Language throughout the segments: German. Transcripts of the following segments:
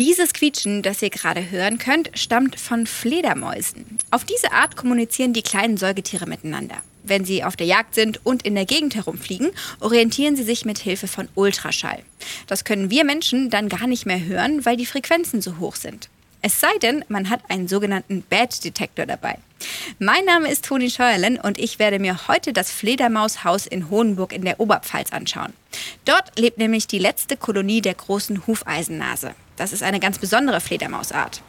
Dieses Quietschen, das ihr gerade hören könnt, stammt von Fledermäusen. Auf diese Art kommunizieren die kleinen Säugetiere miteinander. Wenn sie auf der Jagd sind und in der Gegend herumfliegen, orientieren sie sich mit Hilfe von Ultraschall. Das können wir Menschen dann gar nicht mehr hören, weil die Frequenzen so hoch sind. Es sei denn, man hat einen sogenannten Bad-Detektor dabei. Mein Name ist Toni Scheuerlen und ich werde mir heute das Fledermaushaus in Hohenburg in der Oberpfalz anschauen. Dort lebt nämlich die letzte Kolonie der großen Hufeisennase. Das ist eine ganz besondere Fledermausart.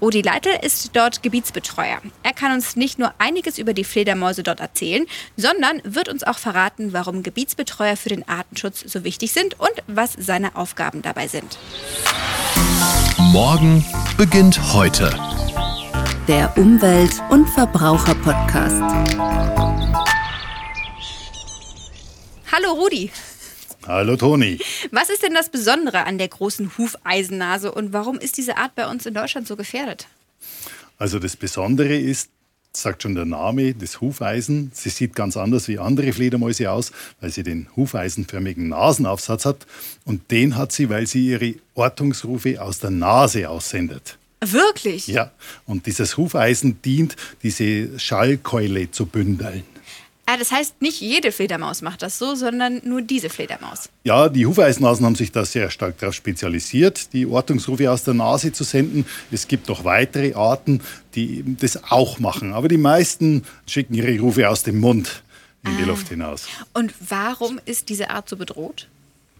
Rudi Leitl ist dort Gebietsbetreuer. Er kann uns nicht nur einiges über die Fledermäuse dort erzählen, sondern wird uns auch verraten, warum Gebietsbetreuer für den Artenschutz so wichtig sind und was seine Aufgaben dabei sind. Morgen beginnt heute. Der Umwelt- und Verbraucher-Podcast. Hallo Rudi. Hallo Toni. Was ist denn das Besondere an der großen Hufeisennase und warum ist diese Art bei uns in Deutschland so gefährdet? Also das Besondere ist, sagt schon der Name, das Hufeisen. Sie sieht ganz anders wie andere Fledermäuse aus, weil sie den hufeisenförmigen Nasenaufsatz hat. Und den hat sie, weil sie ihre Ortungsrufe aus der Nase aussendet. Wirklich? Ja, und dieses Hufeisen dient, diese Schallkeule zu bündeln. Ah, das heißt, nicht jede Fledermaus macht das so, sondern nur diese Fledermaus. Ja, die Hufeisennasen haben sich da sehr stark darauf spezialisiert, die Ortungsrufe aus der Nase zu senden. Es gibt auch weitere Arten, die das auch machen. Aber die meisten schicken ihre Rufe aus dem Mund in die Ah. Luft hinaus. Und warum ist diese Art so bedroht?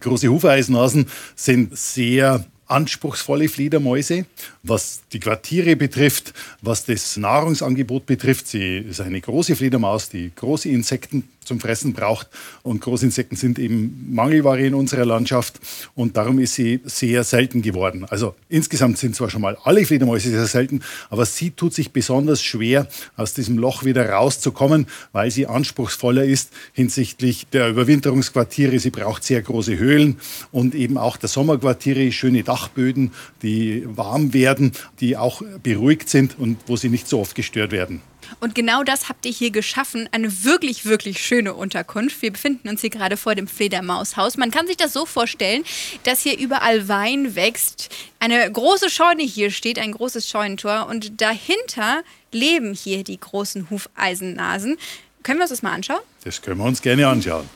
Große Hufeisennasen sind sehr anspruchsvolle Fledermäuse, was die Quartiere betrifft, was das Nahrungsangebot betrifft. Sie ist eine große Fledermaus, die große Insekten zum Fressen braucht. Und Großinsekten sind eben Mangelware in unserer Landschaft. Und darum ist sie sehr selten geworden. Also insgesamt sind zwar schon mal alle Fledermäuse sehr selten, aber sie tut sich besonders schwer, aus diesem Loch wieder rauszukommen, weil sie anspruchsvoller ist hinsichtlich der Überwinterungsquartiere. Sie braucht sehr große Höhlen und eben auch der Sommerquartiere, schöne Dachböden, die warm werden, die auch beruhigt sind und wo sie nicht so oft gestört werden. Und genau das habt ihr hier geschaffen. Eine wirklich, wirklich schöne Unterkunft. Wir befinden uns hier gerade vor dem Fledermaushaus. Man kann sich das so vorstellen, dass hier überall Wein wächst. Eine große Scheune hier steht, ein großes Scheunentor. Und dahinter leben hier die großen Hufeisennasen. Können wir uns das mal anschauen? Das können wir uns gerne anschauen.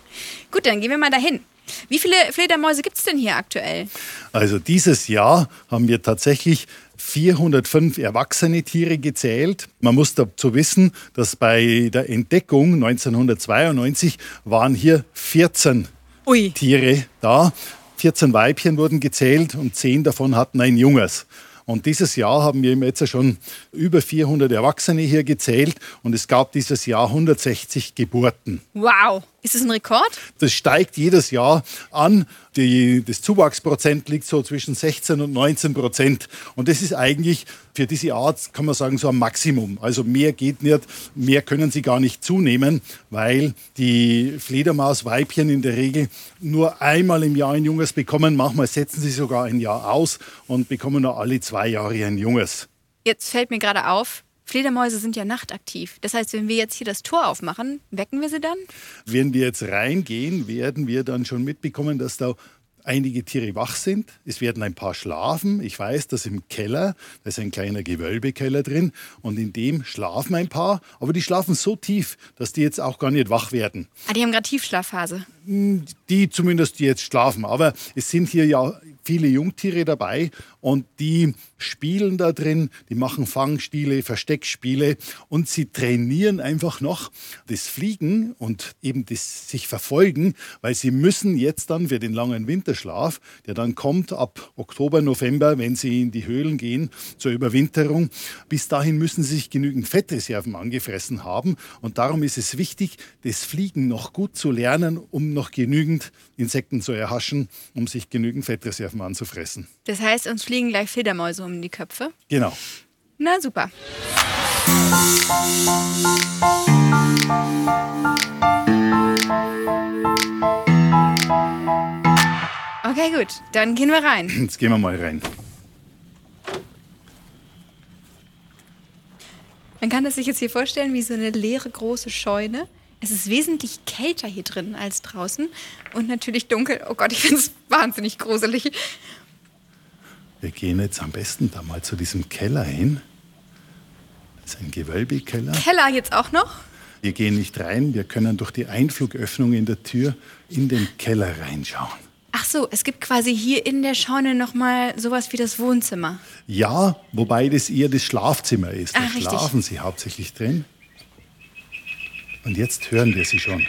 Gut, dann gehen wir mal dahin. Wie viele Fledermäuse gibt es denn hier aktuell? Also dieses Jahr haben wir tatsächlich 405 erwachsene Tiere gezählt. Man muss dazu wissen, dass bei der Entdeckung 1992 waren hier 14 Ui. Tiere da. 14 Weibchen wurden gezählt und 10 davon hatten ein Junges. Und dieses Jahr haben wir jetzt schon über 400 Erwachsene hier gezählt und es gab dieses Jahr 160 Geburten. Wow. Ist das ein Rekord? Das steigt jedes Jahr an. Die, das Zuwachsprozent liegt so zwischen 16 und 19 Prozent. Und das ist eigentlich für diese Art, kann man sagen, so ein Maximum. Also mehr geht nicht, mehr können sie gar nicht zunehmen, weil die Fledermausweibchen in der Regel nur einmal im Jahr ein Junges bekommen. Manchmal setzen sie sogar ein Jahr aus und bekommen nur alle zwei Jahre ein Junges. Jetzt fällt mir gerade auf, Fledermäuse sind ja nachtaktiv. Das heißt, wenn wir jetzt hier das Tor aufmachen, wecken wir sie dann? Wenn wir jetzt reingehen, werden wir dann schon mitbekommen, dass da einige Tiere wach sind. Es werden ein paar schlafen. Ich weiß, dass im Keller, da ist ein kleiner Gewölbekeller drin und in dem schlafen ein paar, aber die schlafen so tief, dass die jetzt auch gar nicht wach werden. Ah, die haben gerade Tiefschlafphase. Die zumindest, jetzt schlafen. Aber es sind hier ja viele Jungtiere dabei und die spielen da drin, die machen Fangspiele, Versteckspiele und sie trainieren einfach noch das Fliegen und eben das sich verfolgen, weil sie müssen jetzt dann für den langen Winterschlaf, der dann kommt ab Oktober, November, wenn sie in die Höhlen gehen zur Überwinterung, bis dahin müssen sie sich genügend Fettreserven angefressen haben und darum ist es wichtig, das Fliegen noch gut zu lernen, um noch genügend Insekten zu erhaschen, um sich genügend Fettreserven anzufressen. Das heißt, uns fliegen gleich Fledermäuse um die Köpfe. Genau. Na super. Okay, gut. Dann gehen wir rein. Jetzt gehen wir mal rein. Man kann das sich jetzt hier vorstellen wie so eine leere große Scheune. Es ist wesentlich kälter hier drin als draußen und natürlich dunkel. Oh Gott, ich finde es wahnsinnig gruselig. Wir gehen jetzt am besten da mal zu diesem Keller hin. Das ist ein Gewölbekeller. Keller jetzt auch noch? Wir gehen nicht rein, wir können durch die Einflugöffnung in der Tür in den Keller reinschauen. Ach so, es gibt quasi hier in der Scheune nochmal sowas wie das Wohnzimmer. Ja, wobei das eher das Schlafzimmer ist. Da Ah, richtig. schlafen sie hauptsächlich drin. Und jetzt hören wir sie schon.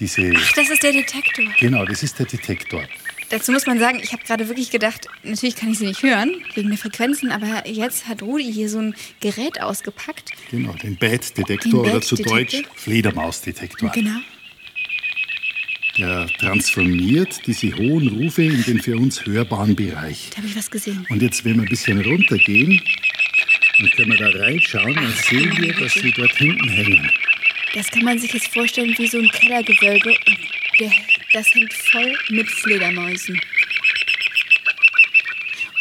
Diese, Ach, das ist der Detektor. genau, das ist der Detektor. Dazu muss man sagen, ich habe gerade wirklich gedacht, natürlich kann ich sie nicht hören, wegen der Frequenzen, aber jetzt hat Rudi hier so ein Gerät ausgepackt. Genau, den Bat-Detektor Den oder zu. Deutsch Fledermausdetektor. Genau. Der transformiert diese hohen Rufe in den für uns hörbaren Bereich. Da habe ich was gesehen. Und jetzt, wenn wir ein bisschen runtergehen, dann können wir da reinschauen, dann sehen wir, dass sie dort hinten hängen. Das kann man sich jetzt vorstellen wie so ein Kellergewölbe. Und das hängt voll mit Fledermäusen.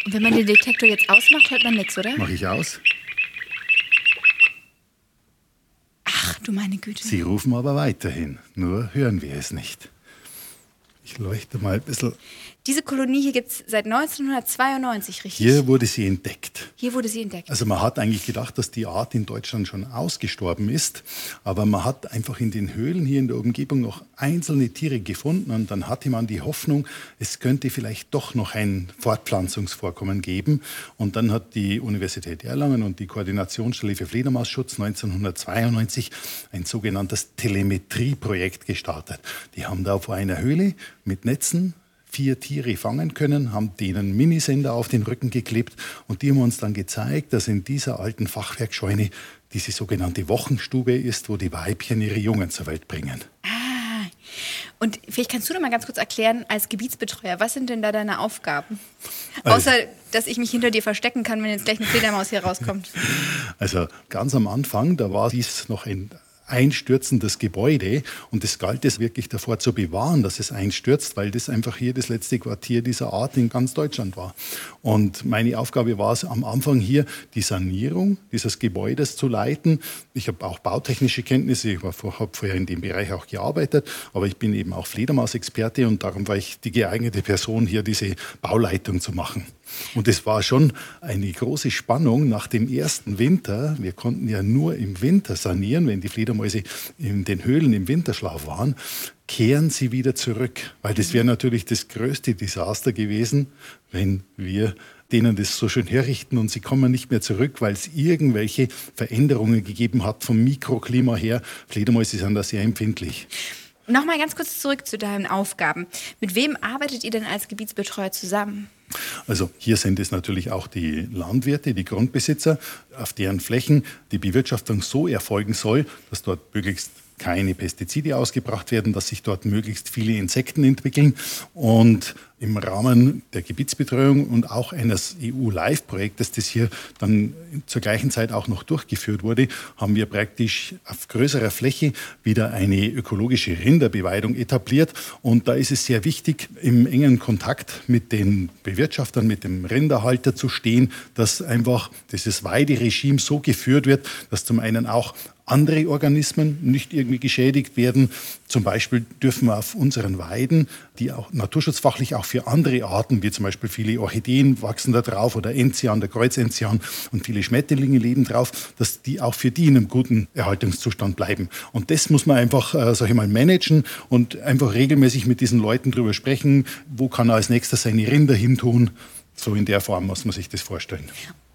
Und wenn man den Detektor jetzt ausmacht, hört man nichts, oder? Mache ich aus. Ach du meine Güte. Sie rufen aber weiterhin, nur hören wir es nicht. Ich leuchte mal ein bisschen. Diese Kolonie hier gibt es seit 1992, richtig? Hier wurde sie entdeckt. Hier wurde sie entdeckt. Also man hat eigentlich gedacht, dass die Art in Deutschland schon ausgestorben ist, aber man hat einfach in den Höhlen hier in der Umgebung noch einzelne Tiere gefunden und dann hatte man die Hoffnung, es könnte vielleicht doch noch ein Fortpflanzungsvorkommen geben und dann hat die Universität Erlangen und die Koordinationsstelle für Fledermausschutz 1992 ein sogenanntes Telemetrieprojekt gestartet. Die haben da vor einer Höhle mit Netzen vier Tiere fangen können, haben denen Minisender auf den Rücken geklebt und die haben uns dann gezeigt, dass in dieser alten Fachwerkscheune diese sogenannte Wochenstube ist, wo die Weibchen ihre Jungen zur Welt bringen. Und vielleicht kannst du doch mal ganz kurz erklären, als Gebietsbetreuer, was sind denn da deine Aufgaben? Also- Außer, dass ich mich hinter dir verstecken kann, wenn jetzt gleich eine Fledermaus hier rauskommt. Also ganz am Anfang, da war dies noch ein einstürzendes Gebäude und es galt es wirklich davor zu bewahren, dass es einstürzt, weil das einfach hier das letzte Quartier dieser Art in ganz Deutschland war. Und meine Aufgabe war es am Anfang hier, die Sanierung dieses Gebäudes zu leiten. Ich habe auch bautechnische Kenntnisse, ich habe vorher in dem Bereich auch gearbeitet, aber ich bin eben auch Fledermausexperte und darum war ich die geeignete Person, hier diese Bauleitung zu machen. Und es war schon eine große Spannung nach dem ersten Winter. Wir konnten ja nur im Winter sanieren, wenn die Fledermäuse in den Höhlen im Winterschlaf waren. Kehren sie wieder zurück, weil das wäre natürlich das größte Desaster gewesen, wenn wir denen das so schön herrichten und sie kommen nicht mehr zurück, weil es irgendwelche Veränderungen gegeben hat vom Mikroklima her. Fledermäuse sind da sehr empfindlich. Nochmal ganz kurz zurück zu deinen Aufgaben. Mit wem arbeitet ihr denn als Gebietsbetreuer zusammen? Also hier sind es natürlich auch die Landwirte, die Grundbesitzer, auf deren Flächen die Bewirtschaftung so erfolgen soll, dass dort möglichst keine Pestizide ausgebracht werden, dass sich dort möglichst viele Insekten entwickeln. Und im Rahmen der Gebietsbetreuung und auch eines EU-Live-Projektes, das hier dann zur gleichen Zeit auch noch durchgeführt wurde, haben wir praktisch auf größerer Fläche wieder eine ökologische Rinderbeweidung etabliert. Und da ist es sehr wichtig, im engen Kontakt mit den Bewirtschaftern, mit dem Rinderhalter zu stehen, dass einfach dieses Weideregime so geführt wird, dass zum einen auch andere Organismen nicht irgendwie geschädigt werden. Zum Beispiel dürfen wir auf unseren Weiden, die auch naturschutzfachlich auch für andere Arten, wie zum Beispiel viele Orchideen wachsen da drauf oder Enzian, der Kreuzenzian und viele Schmetterlinge leben drauf, dass die auch für die in einem guten Erhaltungszustand bleiben. Und das muss man einfach, äh, sag ich mal, managen und einfach regelmäßig mit diesen Leuten drüber sprechen, wo kann er als nächstes seine Rinder hintun. So in der Form muss man sich das vorstellen.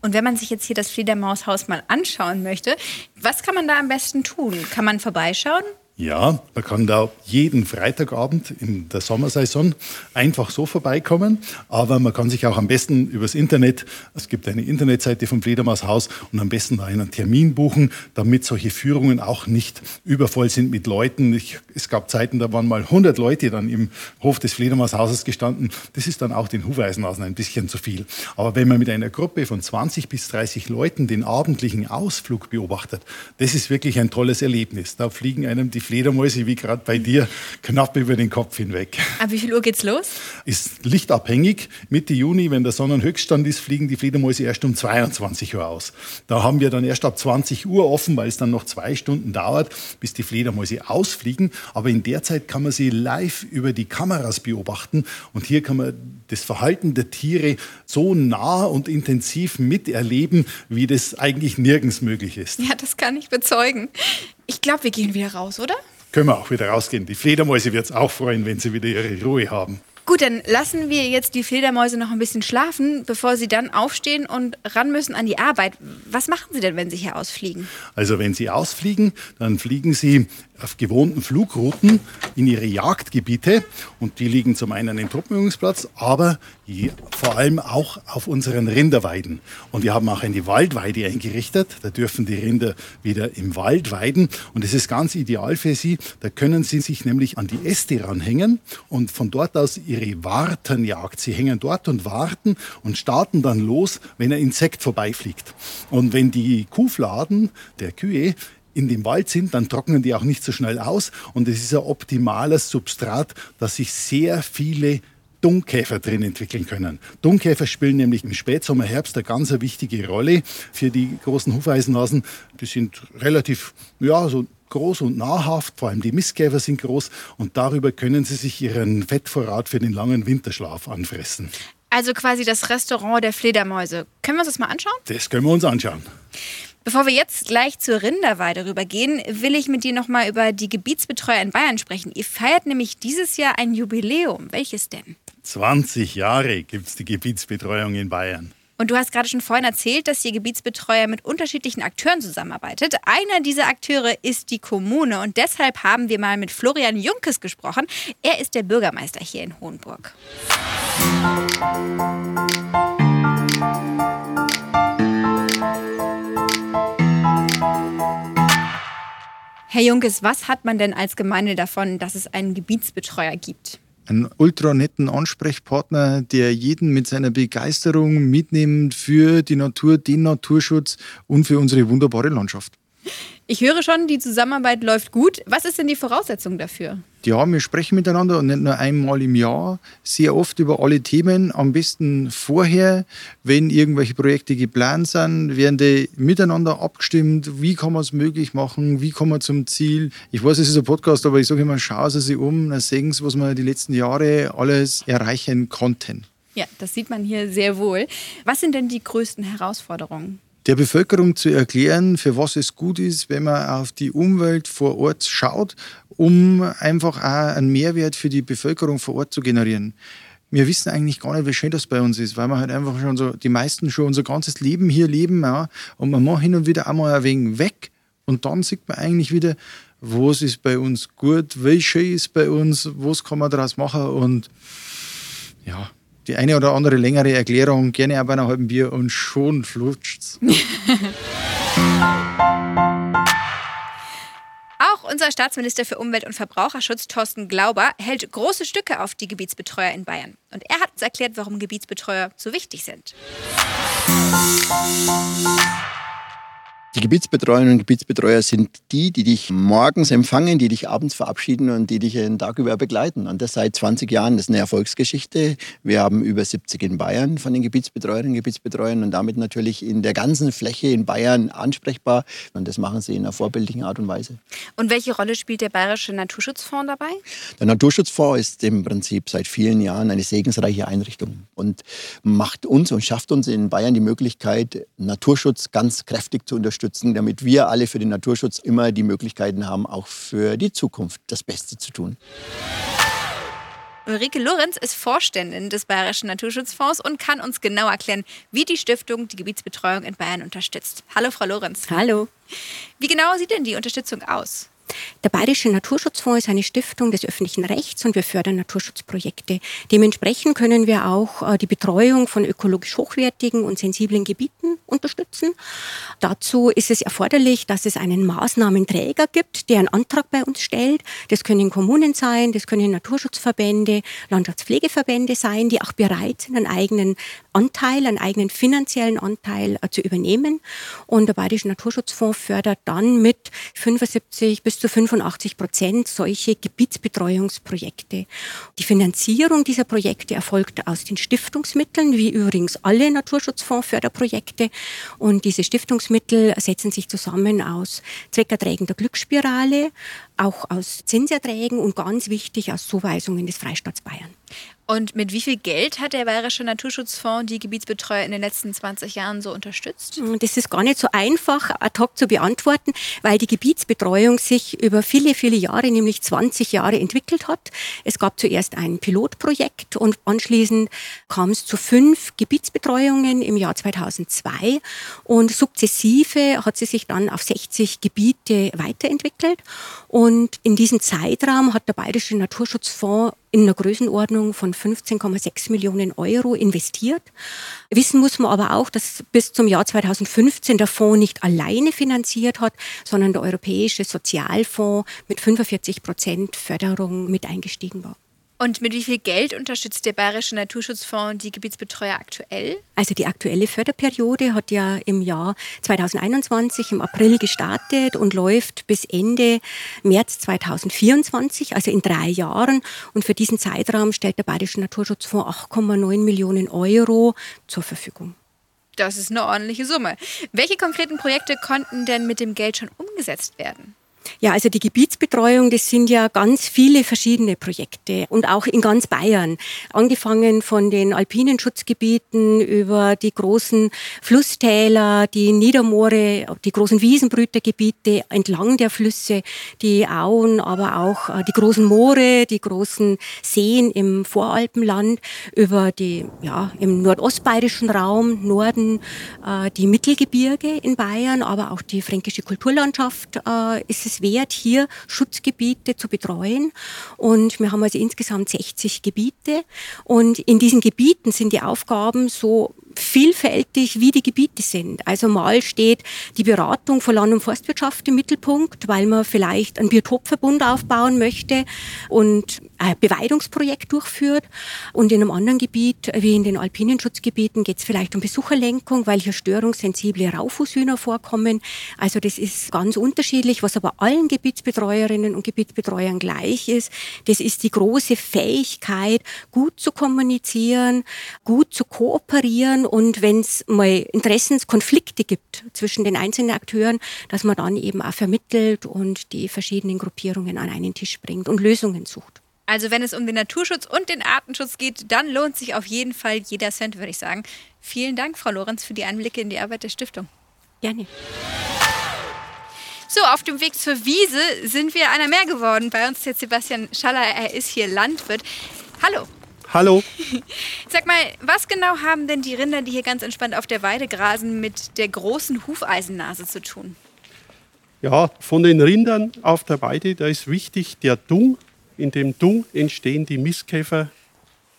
Und wenn man sich jetzt hier das Fledermaushaus mal anschauen möchte, was kann man da am besten tun? Kann man vorbeischauen? Ja, man kann da jeden Freitagabend in der Sommersaison einfach so vorbeikommen, aber man kann sich auch am besten übers Internet, es gibt eine Internetseite vom Fledermaushaus und am besten da einen Termin buchen, damit solche Führungen auch nicht übervoll sind mit Leuten. Ich, es gab Zeiten, da waren mal 100 Leute dann im Hof des Fledermaushauses gestanden. Das ist dann auch den Hufeisenhasen ein bisschen zu viel. Aber wenn man mit einer Gruppe von 20 bis 30 Leuten den abendlichen Ausflug beobachtet, das ist wirklich ein tolles Erlebnis. Da fliegen einem die Fledermäuse wie gerade bei dir knapp über den Kopf hinweg. Ab wie viel Uhr geht's los? Ist lichtabhängig. Mitte Juni, wenn der Sonnenhöchststand ist, fliegen die Fledermäuse erst um 22 Uhr aus. Da haben wir dann erst ab 20 Uhr offen, weil es dann noch zwei Stunden dauert, bis die Fledermäuse ausfliegen. Aber in der Zeit kann man sie live über die Kameras beobachten und hier kann man das Verhalten der Tiere so nah und intensiv miterleben, wie das eigentlich nirgends möglich ist. Ja, das kann ich bezeugen. Ich glaube, wir gehen wieder raus, oder? Können wir auch wieder rausgehen. Die Fledermäuse wird es auch freuen, wenn sie wieder ihre Ruhe haben. Gut, dann lassen wir jetzt die Fledermäuse noch ein bisschen schlafen, bevor sie dann aufstehen und ran müssen an die Arbeit. Was machen sie denn, wenn sie hier ausfliegen? Also wenn sie ausfliegen, dann fliegen sie auf gewohnten Flugrouten in ihre Jagdgebiete und die liegen zum einen im Truppenübungsplatz, aber vor allem auch auf unseren Rinderweiden. Und wir haben auch eine Waldweide eingerichtet. Da dürfen die Rinder wieder im Wald weiden und es ist ganz ideal für sie. Da können sie sich nämlich an die Äste ranhängen und von dort aus ihre Wartenjagd. Sie hängen dort und warten und starten dann los, wenn ein Insekt vorbeifliegt. Und wenn die Kuhfladen der Kühe in dem Wald sind, dann trocknen die auch nicht so schnell aus. Und es ist ein optimales Substrat, dass sich sehr viele Dunkkäfer drin entwickeln können. Dunkkäfer spielen nämlich im Spätsommer, Herbst eine ganz wichtige Rolle für die großen Hufeisenhasen. Die sind relativ, ja, so groß und nahrhaft, vor allem die Mistkäfer sind groß und darüber können sie sich ihren Fettvorrat für den langen Winterschlaf anfressen. Also quasi das Restaurant der Fledermäuse. Können wir uns das mal anschauen? Das können wir uns anschauen. Bevor wir jetzt gleich zur Rinderweide rübergehen, will ich mit dir nochmal über die Gebietsbetreuer in Bayern sprechen. Ihr feiert nämlich dieses Jahr ein Jubiläum. Welches denn? 20 Jahre gibt es die Gebietsbetreuung in Bayern. Und du hast gerade schon vorhin erzählt, dass ihr Gebietsbetreuer mit unterschiedlichen Akteuren zusammenarbeitet. Einer dieser Akteure ist die Kommune und deshalb haben wir mal mit Florian Junkes gesprochen. Er ist der Bürgermeister hier in Hohenburg. Herr Junkes, was hat man denn als Gemeinde davon, dass es einen Gebietsbetreuer gibt? Einen ultra netten Ansprechpartner, der jeden mit seiner Begeisterung mitnimmt für die Natur, den Naturschutz und für unsere wunderbare Landschaft. Ich höre schon, die Zusammenarbeit läuft gut. Was ist denn die Voraussetzung dafür? Ja, wir sprechen miteinander und nicht nur einmal im Jahr, sehr oft über alle Themen. Am besten vorher, wenn irgendwelche Projekte geplant sind, werden die miteinander abgestimmt. Wie kann man es möglich machen? Wie kommen wir zum Ziel? Ich weiß, es ist ein Podcast, aber ich sage immer, schauen Sie sich um, dann sehen Sie, was wir die letzten Jahre alles erreichen konnten. Ja, das sieht man hier sehr wohl. Was sind denn die größten Herausforderungen? Der Bevölkerung zu erklären, für was es gut ist, wenn man auf die Umwelt vor Ort schaut, um einfach auch einen Mehrwert für die Bevölkerung vor Ort zu generieren. Wir wissen eigentlich gar nicht, wie schön das bei uns ist, weil wir halt einfach schon so, die meisten schon unser ganzes Leben hier leben, ja, und man macht hin und wieder einmal ein wenig weg und dann sieht man eigentlich wieder, was ist bei uns gut, wie schön ist bei uns, was kann man daraus machen und ja, die eine oder andere längere Erklärung, gerne auch bei einer halben Bier und schon flutscht's. Auch unser Staatsminister für Umwelt und Verbraucherschutz, Thorsten Glauber, hält große Stücke auf die Gebietsbetreuer in Bayern. Und er hat uns erklärt, warum Gebietsbetreuer so wichtig sind. Die Gebietsbetreuerinnen und Gebietsbetreuer sind die, die dich morgens empfangen, die dich abends verabschieden und die dich den Tag über begleiten. Und das seit 20 Jahren. Das ist eine Erfolgsgeschichte. Wir haben über 70 in Bayern von den Gebietsbetreuerinnen und Gebietsbetreuern und damit natürlich in der ganzen Fläche in Bayern ansprechbar. Und das machen sie in einer vorbildlichen Art und Weise. Und welche Rolle spielt der Bayerische Naturschutzfonds dabei? Der Naturschutzfonds ist im Prinzip seit vielen Jahren eine segensreiche Einrichtung und macht uns und schafft uns in Bayern die Möglichkeit, Naturschutz ganz kräftig zu unterstützen unterstützen, damit wir alle für den Naturschutz immer die Möglichkeiten haben, auch für die Zukunft das Beste zu tun. Ulrike Lorenz ist Vorständin des Bayerischen Naturschutzfonds und kann uns genau erklären, wie die Stiftung die Gebietsbetreuung in Bayern unterstützt. Hallo, Frau Lorenz. Hallo. Wie genau sieht denn die Unterstützung aus? Der Bayerische Naturschutzfonds ist eine Stiftung des öffentlichen Rechts und wir fördern Naturschutzprojekte. Dementsprechend können wir auch äh, die Betreuung von ökologisch hochwertigen und sensiblen Gebieten unterstützen. Dazu ist es erforderlich, dass es einen Maßnahmenträger gibt, der einen Antrag bei uns stellt. Das können Kommunen sein, das können Naturschutzverbände, Landschaftspflegeverbände sein, die auch bereit sind, einen eigenen Anteil, einen eigenen finanziellen Anteil äh, zu übernehmen. Und der Bayerische Naturschutzfonds fördert dann mit 75 bis zu 85 Prozent solche Gebietsbetreuungsprojekte. Die Finanzierung dieser Projekte erfolgt aus den Stiftungsmitteln, wie übrigens alle Naturschutzfondsförderprojekte. Und diese Stiftungsmittel setzen sich zusammen aus Zweckerträgen der Glücksspirale, auch aus Zinserträgen und ganz wichtig aus Zuweisungen des Freistaats Bayern. Und mit wie viel Geld hat der Bayerische Naturschutzfonds die Gebietsbetreuer in den letzten 20 Jahren so unterstützt? Das ist gar nicht so einfach ad hoc zu beantworten, weil die Gebietsbetreuung sich über viele, viele Jahre, nämlich 20 Jahre entwickelt hat. Es gab zuerst ein Pilotprojekt und anschließend kam es zu fünf Gebietsbetreuungen im Jahr 2002 und sukzessive hat sie sich dann auf 60 Gebiete weiterentwickelt. Und in diesem Zeitraum hat der Bayerische Naturschutzfonds in einer Größenordnung von 15,6 Millionen Euro investiert. Wissen muss man aber auch, dass bis zum Jahr 2015 der Fonds nicht alleine finanziert hat, sondern der Europäische Sozialfonds mit 45 Prozent Förderung mit eingestiegen war. Und mit wie viel Geld unterstützt der Bayerische Naturschutzfonds die Gebietsbetreuer aktuell? Also die aktuelle Förderperiode hat ja im Jahr 2021 im April gestartet und läuft bis Ende März 2024, also in drei Jahren. Und für diesen Zeitraum stellt der Bayerische Naturschutzfonds 8,9 Millionen Euro zur Verfügung. Das ist eine ordentliche Summe. Welche konkreten Projekte konnten denn mit dem Geld schon umgesetzt werden? Ja, also die Gebietsbetreuung, das sind ja ganz viele verschiedene Projekte und auch in ganz Bayern. Angefangen von den alpinen Schutzgebieten über die großen Flusstäler, die Niedermoore, die großen Wiesenbrütergebiete entlang der Flüsse, die Auen, aber auch äh, die großen Moore, die großen Seen im Voralpenland, über die, ja, im nordostbayerischen Raum, Norden, äh, die Mittelgebirge in Bayern, aber auch die fränkische Kulturlandschaft äh, ist es wert, hier Schutzgebiete zu betreuen. Und wir haben also insgesamt 60 Gebiete. Und in diesen Gebieten sind die Aufgaben so vielfältig, wie die Gebiete sind. Also mal steht die Beratung von Land- und Forstwirtschaft im Mittelpunkt, weil man vielleicht einen Biotopverbund aufbauen möchte und ein Beweidungsprojekt durchführt. Und in einem anderen Gebiet, wie in den alpinen Schutzgebieten, geht es vielleicht um Besucherlenkung, weil hier störungssensible Raufußhühner vorkommen. Also das ist ganz unterschiedlich. Was aber allen Gebietsbetreuerinnen und Gebietsbetreuern gleich ist, das ist die große Fähigkeit, gut zu kommunizieren, gut zu kooperieren und wenn es mal Interessenskonflikte gibt zwischen den einzelnen Akteuren, dass man dann eben auch vermittelt und die verschiedenen Gruppierungen an einen Tisch bringt und Lösungen sucht. Also wenn es um den Naturschutz und den Artenschutz geht, dann lohnt sich auf jeden Fall jeder Cent, würde ich sagen. Vielen Dank, Frau Lorenz, für die Einblicke in die Arbeit der Stiftung. Gerne. So, auf dem Weg zur Wiese sind wir einer mehr geworden. Bei uns ist jetzt Sebastian Schaller, er ist hier Landwirt. Hallo. Hallo. Sag mal, was genau haben denn die Rinder, die hier ganz entspannt auf der Weide grasen, mit der großen Hufeisennase zu tun? Ja, von den Rindern auf der Weide, da ist wichtig der Dung. In dem Dung entstehen die Mistkäfer,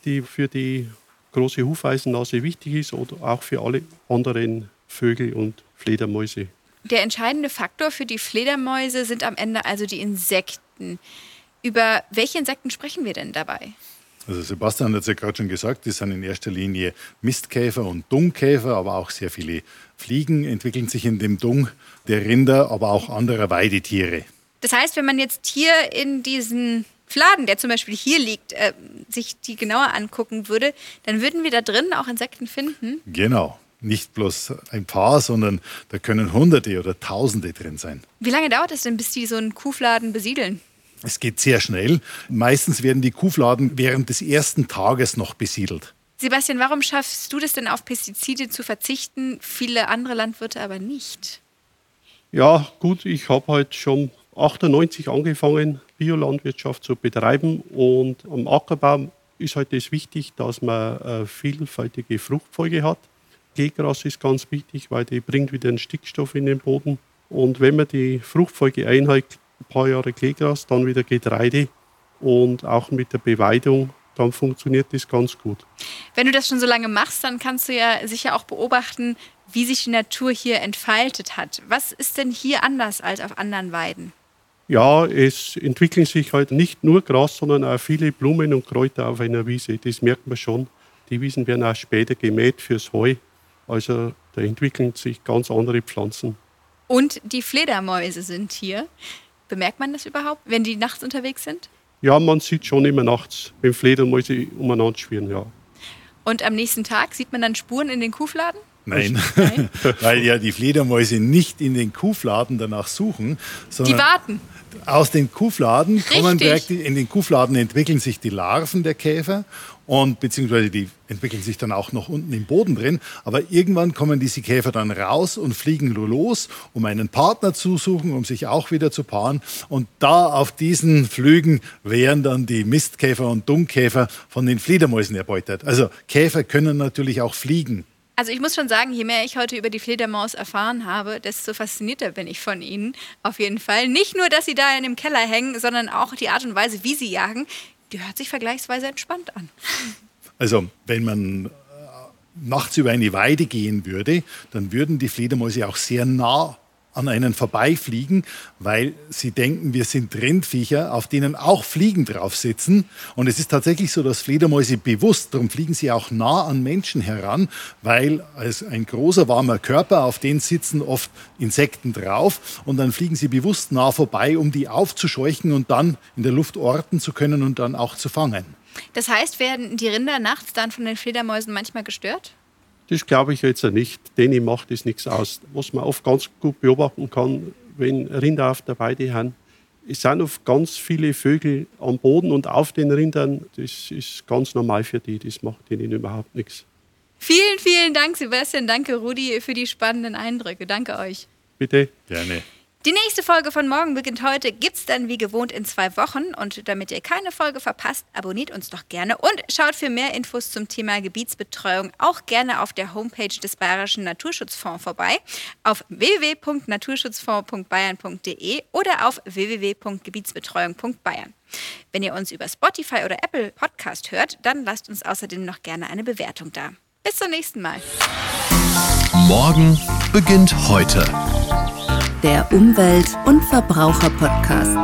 die für die große Hufeisennase wichtig ist oder auch für alle anderen Vögel und Fledermäuse. Der entscheidende Faktor für die Fledermäuse sind am Ende also die Insekten. Über welche Insekten sprechen wir denn dabei? Also Sebastian hat es ja gerade schon gesagt, das sind in erster Linie Mistkäfer und Dungkäfer, aber auch sehr viele Fliegen entwickeln sich in dem Dung der Rinder, aber auch anderer Weidetiere. Das heißt, wenn man jetzt hier in diesen Fladen, der zum Beispiel hier liegt, äh, sich die genauer angucken würde, dann würden wir da drin auch Insekten finden? Genau. Nicht bloß ein paar, sondern da können Hunderte oder Tausende drin sein. Wie lange dauert es denn, bis die so einen Kuhfladen besiedeln? Es geht sehr schnell. Meistens werden die Kuhfladen während des ersten Tages noch besiedelt. Sebastian, warum schaffst du das denn auf Pestizide zu verzichten, viele andere Landwirte aber nicht? Ja, gut, ich habe halt schon 98 angefangen, Biolandwirtschaft zu betreiben und am Ackerbau ist halt das wichtig, dass man eine vielfältige Fruchtfolge hat. Kleegras ist ganz wichtig, weil die bringt wieder den Stickstoff in den Boden. Und wenn man die Fruchtfolge einhält, ein paar Jahre Kleegras, dann wieder Getreide und auch mit der Beweidung, dann funktioniert das ganz gut. Wenn du das schon so lange machst, dann kannst du ja sicher auch beobachten, wie sich die Natur hier entfaltet hat. Was ist denn hier anders als auf anderen Weiden? Ja, es entwickeln sich halt nicht nur Gras, sondern auch viele Blumen und Kräuter auf einer Wiese. Das merkt man schon. Die Wiesen werden auch später gemäht fürs Heu. Also da entwickeln sich ganz andere Pflanzen. Und die Fledermäuse sind hier. Bemerkt man das überhaupt, wenn die nachts unterwegs sind? Ja, man sieht schon immer nachts, wenn Fledermäuse umeinander schwirren, ja. Und am nächsten Tag sieht man dann Spuren in den Kuhfladen? Nein, weil ja die Fledermäuse nicht in den Kuhfladen danach suchen, sondern Die warten. aus den Kuhfladen kommen direkt, in den Kuhfladen entwickeln sich die Larven der Käfer und beziehungsweise die entwickeln sich dann auch noch unten im Boden drin. Aber irgendwann kommen diese Käfer dann raus und fliegen los, um einen Partner zu suchen, um sich auch wieder zu paaren. Und da auf diesen Flügen werden dann die Mistkäfer und Dummkäfer von den Fledermäusen erbeutet. Also Käfer können natürlich auch fliegen. Also ich muss schon sagen, je mehr ich heute über die Fledermaus erfahren habe, desto faszinierter bin ich von ihnen. Auf jeden Fall. Nicht nur, dass sie da in dem Keller hängen, sondern auch die Art und Weise, wie sie jagen, hört sich vergleichsweise entspannt an. Also wenn man äh, nachts über eine Weide gehen würde, dann würden die Fledermäuse auch sehr nah an einen vorbeifliegen, weil sie denken, wir sind Rindviecher, auf denen auch Fliegen drauf sitzen. Und es ist tatsächlich so, dass Fledermäuse bewusst, darum fliegen sie auch nah an Menschen heran, weil als ein großer warmer Körper, auf den sitzen oft Insekten drauf und dann fliegen sie bewusst nah vorbei, um die aufzuscheuchen und dann in der Luft orten zu können und dann auch zu fangen. Das heißt, werden die Rinder nachts dann von den Fledermäusen manchmal gestört? Das glaube ich jetzt nicht. Denen macht das nichts aus. Was man oft ganz gut beobachten kann, wenn Rinder auf der Weide haben, es sind oft ganz viele Vögel am Boden und auf den Rindern. Das ist ganz normal für die. Das macht denen überhaupt nichts. Vielen, vielen Dank, Sebastian. Danke, Rudi, für die spannenden Eindrücke. Danke euch. Bitte. Gerne. Die nächste Folge von Morgen beginnt heute, gibt's dann wie gewohnt in zwei Wochen. Und damit ihr keine Folge verpasst, abonniert uns doch gerne und schaut für mehr Infos zum Thema Gebietsbetreuung auch gerne auf der Homepage des Bayerischen Naturschutzfonds vorbei, auf www.naturschutzfonds.bayern.de oder auf www.gebietsbetreuung.bayern. Wenn ihr uns über Spotify oder Apple Podcast hört, dann lasst uns außerdem noch gerne eine Bewertung da. Bis zum nächsten Mal. Morgen beginnt heute. Der Umwelt- und Verbraucher-Podcast.